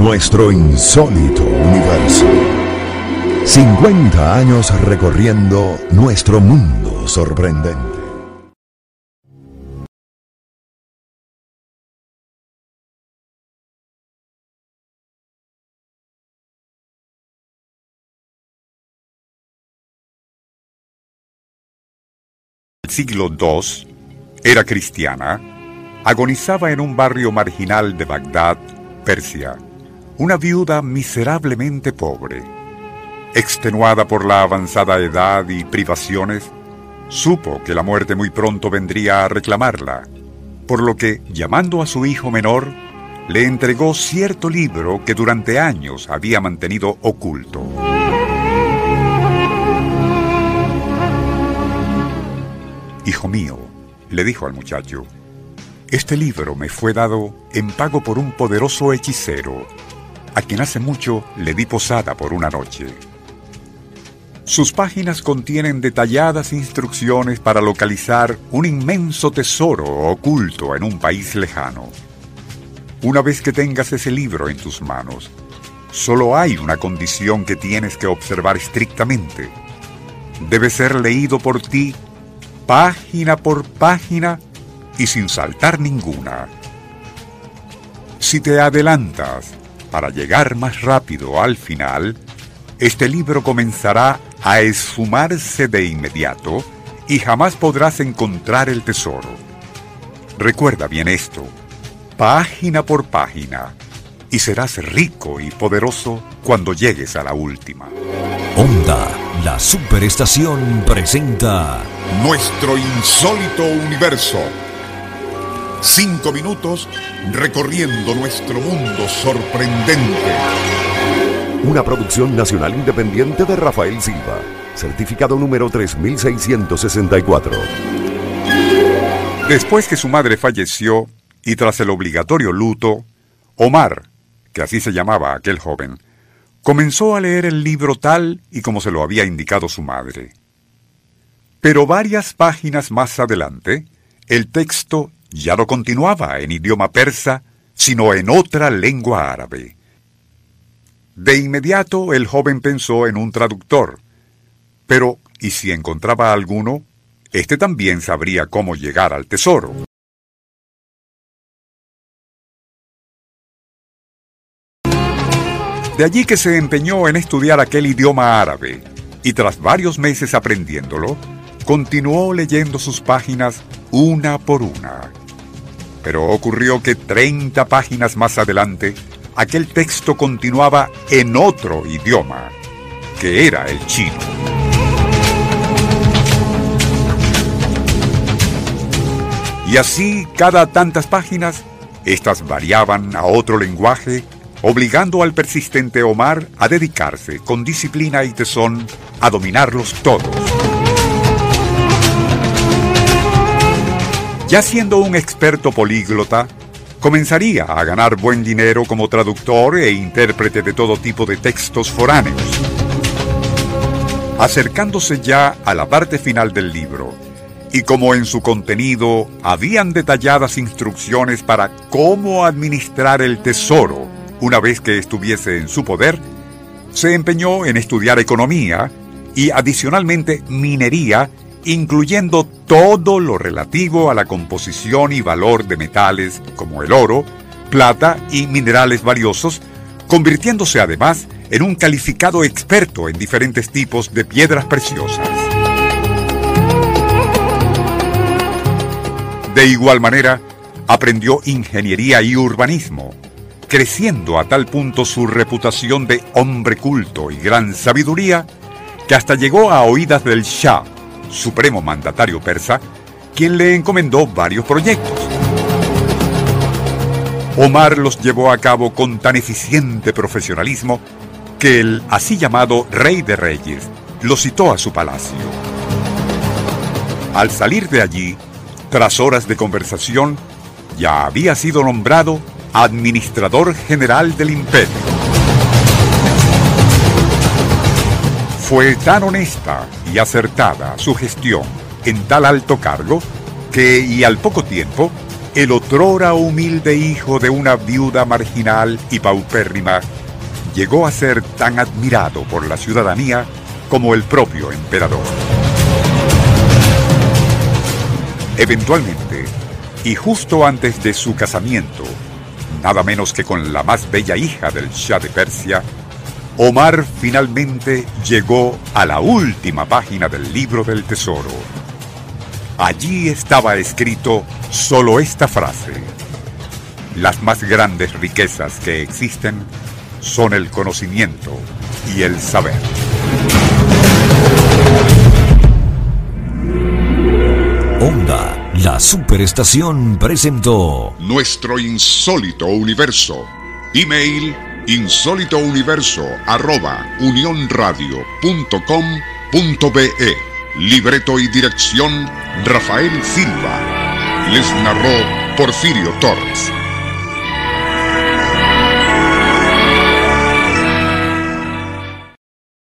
Nuestro insólito universo. 50 años recorriendo nuestro mundo sorprendente. siglo II, era cristiana, agonizaba en un barrio marginal de Bagdad, Persia, una viuda miserablemente pobre. Extenuada por la avanzada edad y privaciones, supo que la muerte muy pronto vendría a reclamarla, por lo que, llamando a su hijo menor, le entregó cierto libro que durante años había mantenido oculto. Hijo mío, le dijo al muchacho, este libro me fue dado en pago por un poderoso hechicero, a quien hace mucho le di posada por una noche. Sus páginas contienen detalladas instrucciones para localizar un inmenso tesoro oculto en un país lejano. Una vez que tengas ese libro en tus manos, solo hay una condición que tienes que observar estrictamente. Debe ser leído por ti página por página y sin saltar ninguna. Si te adelantas para llegar más rápido al final, este libro comenzará a esfumarse de inmediato y jamás podrás encontrar el tesoro. Recuerda bien esto, página por página, y serás rico y poderoso cuando llegues a la última. Onda, la superestación presenta Nuestro insólito universo. Cinco minutos recorriendo nuestro mundo sorprendente. Una producción nacional independiente de Rafael Silva. Certificado número 3664. Después que su madre falleció y tras el obligatorio luto, Omar, que así se llamaba aquel joven, comenzó a leer el libro tal y como se lo había indicado su madre. Pero varias páginas más adelante, el texto ya no continuaba en idioma persa, sino en otra lengua árabe. De inmediato el joven pensó en un traductor. Pero, ¿y si encontraba alguno? Este también sabría cómo llegar al tesoro. De allí que se empeñó en estudiar aquel idioma árabe, y tras varios meses aprendiéndolo, continuó leyendo sus páginas una por una. Pero ocurrió que 30 páginas más adelante, aquel texto continuaba en otro idioma, que era el chino. Y así, cada tantas páginas, estas variaban a otro lenguaje obligando al persistente Omar a dedicarse con disciplina y tesón a dominarlos todos. Ya siendo un experto políglota, comenzaría a ganar buen dinero como traductor e intérprete de todo tipo de textos foráneos. Acercándose ya a la parte final del libro, y como en su contenido habían detalladas instrucciones para cómo administrar el tesoro una vez que estuviese en su poder, se empeñó en estudiar economía y adicionalmente minería, incluyendo todo lo relativo a la composición y valor de metales como el oro, plata y minerales valiosos, convirtiéndose además en un calificado experto en diferentes tipos de piedras preciosas. De igual manera, aprendió ingeniería y urbanismo, creciendo a tal punto su reputación de hombre culto y gran sabiduría, que hasta llegó a oídas del Shah, supremo mandatario persa, quien le encomendó varios proyectos. Omar los llevó a cabo con tan eficiente profesionalismo que el así llamado Rey de Reyes lo citó a su palacio. Al salir de allí, tras horas de conversación, ya había sido nombrado administrador general del imperio. Fue tan honesta y acertada su gestión en tal alto cargo que, y al poco tiempo, el otrora humilde hijo de una viuda marginal y paupérrima, llegó a ser tan admirado por la ciudadanía como el propio emperador. Eventualmente, y justo antes de su casamiento, nada menos que con la más bella hija del Shah de Persia, Omar finalmente llegó a la última página del libro del tesoro. Allí estaba escrito solo esta frase. Las más grandes riquezas que existen son el conocimiento y el saber. Onda, la superestación presentó Nuestro insólito universo. Email insólitouniverso arroba unionradio.com.be Libreto y dirección Rafael Silva. Les narró Porfirio Torres.